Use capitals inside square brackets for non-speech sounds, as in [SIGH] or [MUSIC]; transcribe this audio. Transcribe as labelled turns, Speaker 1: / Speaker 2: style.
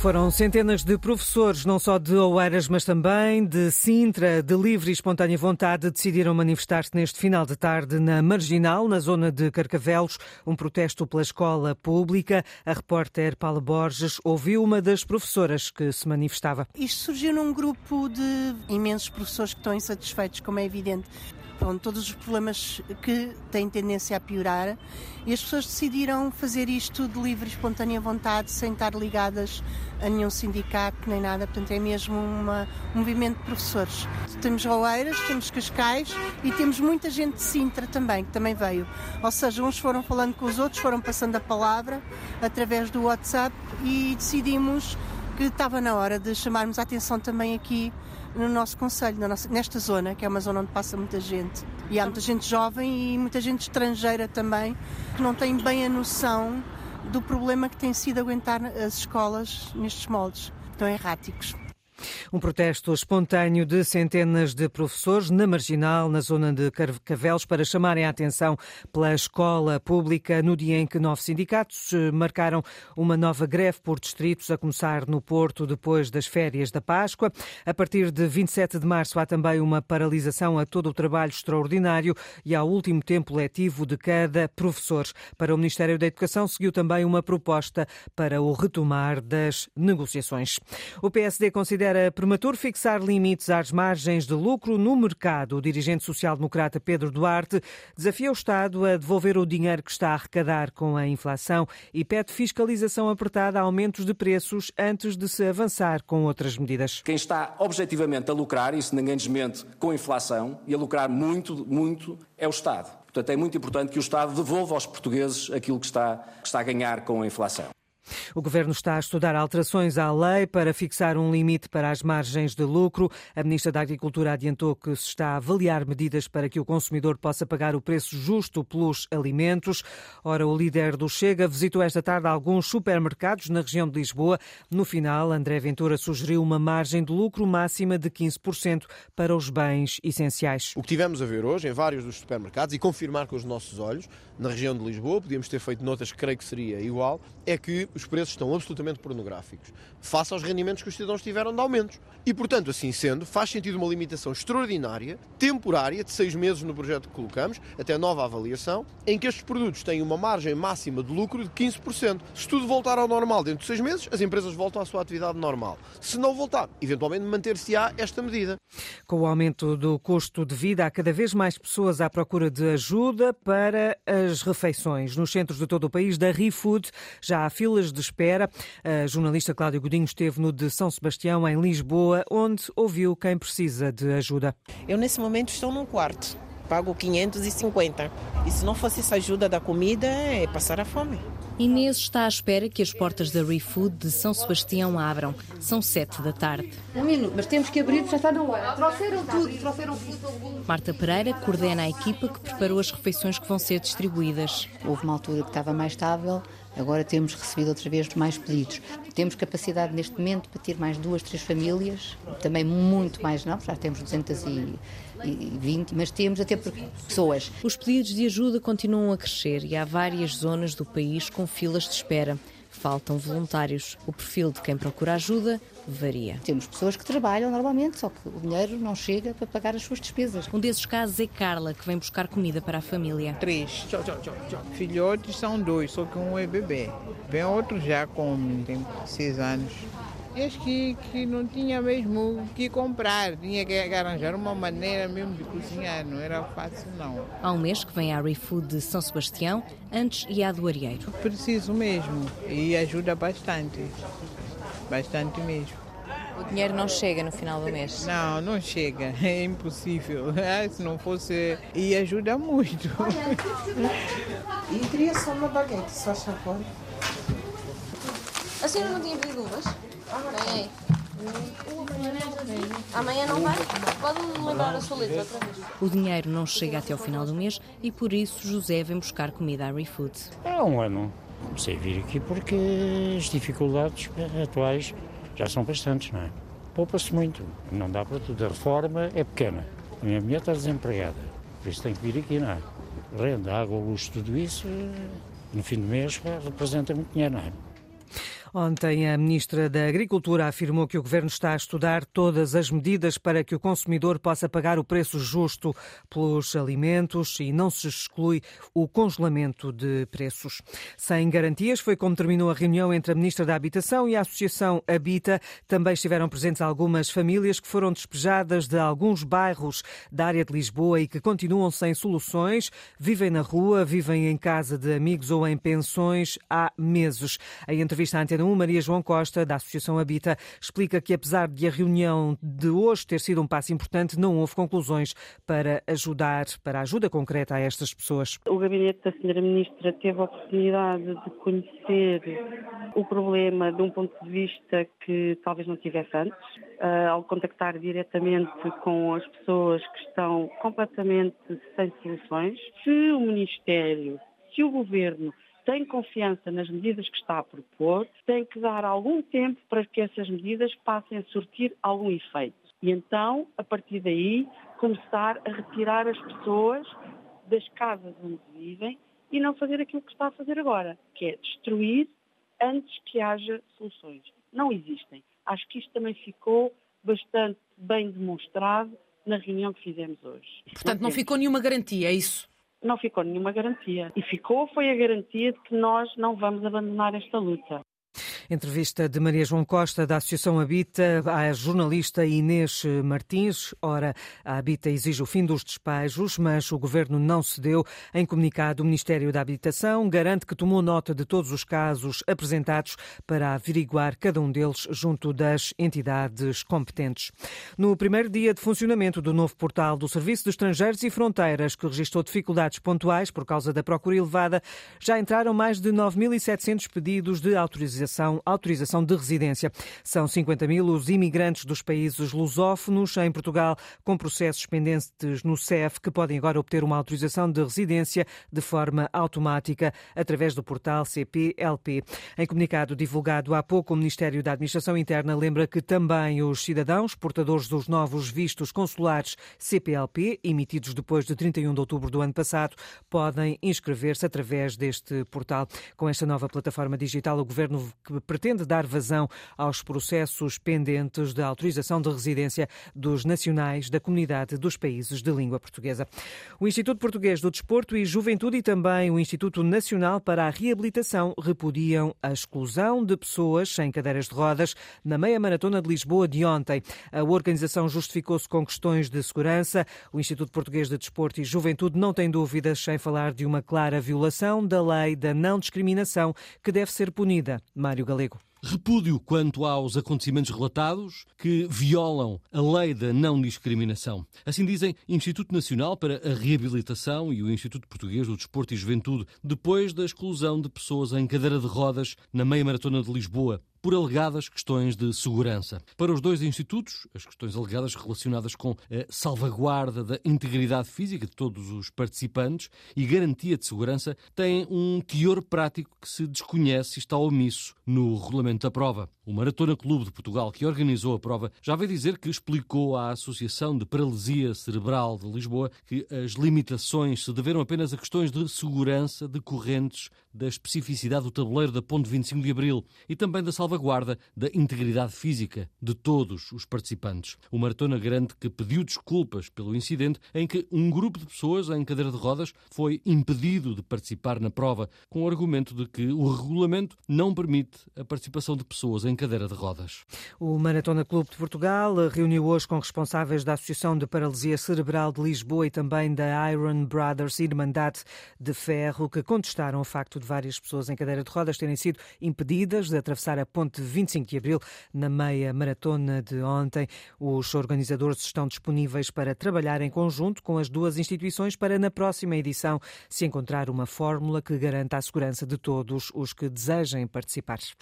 Speaker 1: Foram centenas de professores, não só de Oeiras, mas também de Sintra, de livre e espontânea vontade, decidiram manifestar-se neste final de tarde na Marginal, na zona de Carcavelos, um protesto pela escola pública. A repórter Paula Borges ouviu uma das professoras que se manifestava.
Speaker 2: Isto surgiu num grupo de imensos professores que estão insatisfeitos, como é evidente pronto, todos os problemas que têm tendência a piorar e as pessoas decidiram fazer isto de livre e espontânea vontade, sem estar ligadas a nenhum sindicato nem nada, portanto é mesmo uma, um movimento de professores. Temos Oeiras, temos Cascais e temos muita gente de Sintra também, que também veio. Ou seja, uns foram falando com os outros, foram passando a palavra através do WhatsApp e decidimos que estava na hora de chamarmos a atenção também aqui no nosso Conselho, nesta zona, que é uma zona onde passa muita gente. E há muita gente jovem e muita gente estrangeira também, que não tem bem a noção do problema que tem sido aguentar as escolas nestes moldes tão erráticos.
Speaker 1: Um protesto espontâneo de centenas de professores na Marginal, na zona de Carcavelos, para chamarem a atenção pela escola pública no dia em que nove sindicatos eh, marcaram uma nova greve por distritos, a começar no Porto depois das férias da Páscoa. A partir de 27 de março há também uma paralisação a todo o trabalho extraordinário e ao último tempo letivo de cada professor. Para o Ministério da Educação seguiu também uma proposta para o retomar das negociações. O PSD considera considera prematuro fixar limites às margens de lucro no mercado. O dirigente social-democrata Pedro Duarte desafia o Estado a devolver o dinheiro que está a arrecadar com a inflação e pede fiscalização apertada a aumentos de preços antes de se avançar com outras medidas.
Speaker 3: Quem está objetivamente a lucrar, isso ninguém desmente, com a inflação e a lucrar muito, muito, é o Estado. Portanto, é muito importante que o Estado devolva aos portugueses aquilo que está, que está a ganhar com a inflação.
Speaker 1: O Governo está a estudar alterações à lei para fixar um limite para as margens de lucro. A Ministra da Agricultura adiantou que se está a avaliar medidas para que o consumidor possa pagar o preço justo pelos alimentos. Ora, o líder do Chega visitou esta tarde alguns supermercados na região de Lisboa. No final, André Ventura sugeriu uma margem de lucro máxima de 15% para os bens essenciais.
Speaker 4: O que tivemos a ver hoje em vários dos supermercados e confirmar com os nossos olhos, na região de Lisboa, podíamos ter feito notas, creio que seria igual, é que os preços estão absolutamente pornográficos, face aos rendimentos que os cidadãos tiveram de aumentos. E, portanto, assim sendo, faz sentido uma limitação extraordinária, temporária, de seis meses no projeto que colocamos, até nova avaliação, em que estes produtos têm uma margem máxima de lucro de 15%. Se tudo voltar ao normal dentro de seis meses, as empresas voltam à sua atividade normal. Se não voltar, eventualmente manter-se-á esta medida.
Speaker 1: Com o aumento do custo de vida, há cada vez mais pessoas à procura de ajuda para as refeições. Nos centros de todo o país, da ReFood, já há filas de espera. A jornalista Cláudia Godinho esteve no de São Sebastião, em Lisboa, onde ouviu quem precisa de ajuda.
Speaker 5: Eu, nesse momento, estou num quarto. Pago 550. E se não fosse essa ajuda da comida, é passar a fome.
Speaker 6: Inês está à espera que as portas da ReFood de São Sebastião abram. São sete da tarde.
Speaker 7: Um minuto, mas temos que abrir, já está na hora. Trouxeram tudo, trouxeram tudo.
Speaker 6: Marta Pereira coordena a equipa que preparou as refeições que vão ser distribuídas.
Speaker 8: Houve uma altura que estava mais estável, Agora temos recebido outra vez mais pedidos. Temos capacidade neste momento para ter mais duas, três famílias, também muito mais não, já temos 220, mas temos até pessoas.
Speaker 6: Os pedidos de ajuda continuam a crescer e há várias zonas do país com filas de espera faltam voluntários. O perfil de quem procura ajuda varia.
Speaker 8: Temos pessoas que trabalham normalmente, só que o dinheiro não chega para pagar as suas despesas.
Speaker 6: Um desses casos é Carla, que vem buscar comida para a família.
Speaker 9: Três. Filhotes são dois, só que um é bebê. Vem outro já com tem seis anos. Acho que, que não tinha mesmo o que comprar, tinha que arranjar uma maneira mesmo de cozinhar, não era fácil não.
Speaker 6: Há um mês que vem a ReFood de São Sebastião, antes e a do Arieiro.
Speaker 9: Preciso mesmo e ajuda bastante, bastante mesmo.
Speaker 6: O dinheiro não chega no final do mês?
Speaker 9: Não, não chega, [LAUGHS] é impossível. Ah, se não fosse, e ajuda muito. [LAUGHS]
Speaker 7: e queria só uma baguete, só favor.
Speaker 10: A senhora não tinha pedido uvas? Vem aí. Amanhã não vai? Pode-me lembrar a sua letra outra vez.
Speaker 6: O dinheiro não chega até ao final do mês e por isso José vem buscar comida à ReFood.
Speaker 11: Há um ano comecei a vir aqui porque as dificuldades atuais já são bastantes, não é? Poupa-se muito, não dá para tudo. A reforma é pequena. A minha mulher está desempregada, por isso tem que vir aqui, não é? Renda, água, luz, tudo isso, no fim do mês representa muito dinheiro, não é?
Speaker 1: Ontem, a Ministra da Agricultura afirmou que o Governo está a estudar todas as medidas para que o consumidor possa pagar o preço justo pelos alimentos e não se exclui o congelamento de preços. Sem garantias, foi como terminou a reunião entre a Ministra da Habitação e a Associação Habita. Também estiveram presentes algumas famílias que foram despejadas de alguns bairros da área de Lisboa e que continuam sem soluções, vivem na rua, vivem em casa de amigos ou em pensões há meses. A entrevista à Antena 1, Maria João Costa, da Associação Habita, explica que apesar de a reunião de hoje ter sido um passo importante, não houve conclusões para ajudar, para ajuda concreta a estas pessoas.
Speaker 12: O gabinete da Sra. Ministra teve a oportunidade de conhecer o problema de um ponto de vista que talvez não tivesse antes, uh, ao contactar diretamente com as pessoas que estão completamente sem soluções. Se o Ministério, se o Governo tem confiança nas medidas que está a propor, tem que dar algum tempo para que essas medidas passem a surtir algum efeito. E então, a partir daí, começar a retirar as pessoas das casas onde vivem e não fazer aquilo que está a fazer agora, que é destruir antes que haja soluções. Não existem. Acho que isto também ficou bastante bem demonstrado na reunião que fizemos hoje.
Speaker 13: Portanto, não, não ficou nenhuma garantia, é isso?
Speaker 12: Não ficou nenhuma garantia. E ficou foi a garantia de que nós não vamos abandonar esta luta.
Speaker 1: Entrevista de Maria João Costa, da Associação Habita, à jornalista Inês Martins. Ora, a Habita exige o fim dos despejos, mas o governo não cedeu. Em comunicado, o Ministério da Habitação garante que tomou nota de todos os casos apresentados para averiguar cada um deles junto das entidades competentes. No primeiro dia de funcionamento do novo portal do Serviço de Estrangeiros e Fronteiras, que registrou dificuldades pontuais por causa da procura elevada, já entraram mais de 9.700 pedidos de autorização autorização de residência. São 50 mil os imigrantes dos países lusófonos em Portugal com processos pendentes no CEF que podem agora obter uma autorização de residência de forma automática através do portal CPLP. Em comunicado divulgado há pouco, o Ministério da Administração Interna lembra que também os cidadãos portadores dos novos vistos consulares CPLP, emitidos depois de 31 de outubro do ano passado, podem inscrever-se através deste portal. Com esta nova plataforma digital, o Governo pretende dar vazão aos processos pendentes de autorização de residência dos nacionais da comunidade dos países de língua portuguesa. O Instituto Português do Desporto e Juventude e também o Instituto Nacional para a Reabilitação repudiam a exclusão de pessoas sem cadeiras de rodas na meia maratona de Lisboa de ontem. A organização justificou-se com questões de segurança. O Instituto Português de Desporto e Juventude não tem dúvidas sem falar de uma clara violação da lei da não discriminação que deve ser punida. Mário Galego galego.
Speaker 14: Repúdio quanto aos acontecimentos relatados que violam a lei da não discriminação. Assim dizem Instituto Nacional para a Reabilitação e o Instituto Português do Desporto e Juventude, depois da exclusão de pessoas em cadeira de rodas na meia maratona de Lisboa por alegadas questões de segurança. Para os dois institutos, as questões alegadas relacionadas com a salvaguarda da integridade física de todos os participantes e garantia de segurança têm um teor prático que se desconhece e está omisso no regulamento da prova. O Maratona Clube de Portugal, que organizou a prova, já veio dizer que explicou à Associação de Paralisia Cerebral de Lisboa que as limitações se deveram apenas a questões de segurança decorrentes da especificidade do tabuleiro da Ponte 25 de Abril e também da salvaguarda da integridade física de todos os participantes. O Maratona garante que pediu desculpas pelo incidente em que um grupo de pessoas em cadeira de rodas foi impedido de participar na prova com o argumento de que o regulamento não permite a participação de pessoas em cadeira de rodas.
Speaker 1: O Maratona Clube de Portugal reuniu hoje com responsáveis da Associação de Paralisia Cerebral de Lisboa e também da Iron Brothers Irmandade de Ferro, que contestaram o facto de várias pessoas em cadeira de rodas terem sido impedidas de atravessar a ponte 25 de abril na meia maratona de ontem. Os organizadores estão disponíveis para trabalhar em conjunto com as duas instituições para, na próxima edição, se encontrar uma fórmula que garanta a segurança de todos os que desejem participar.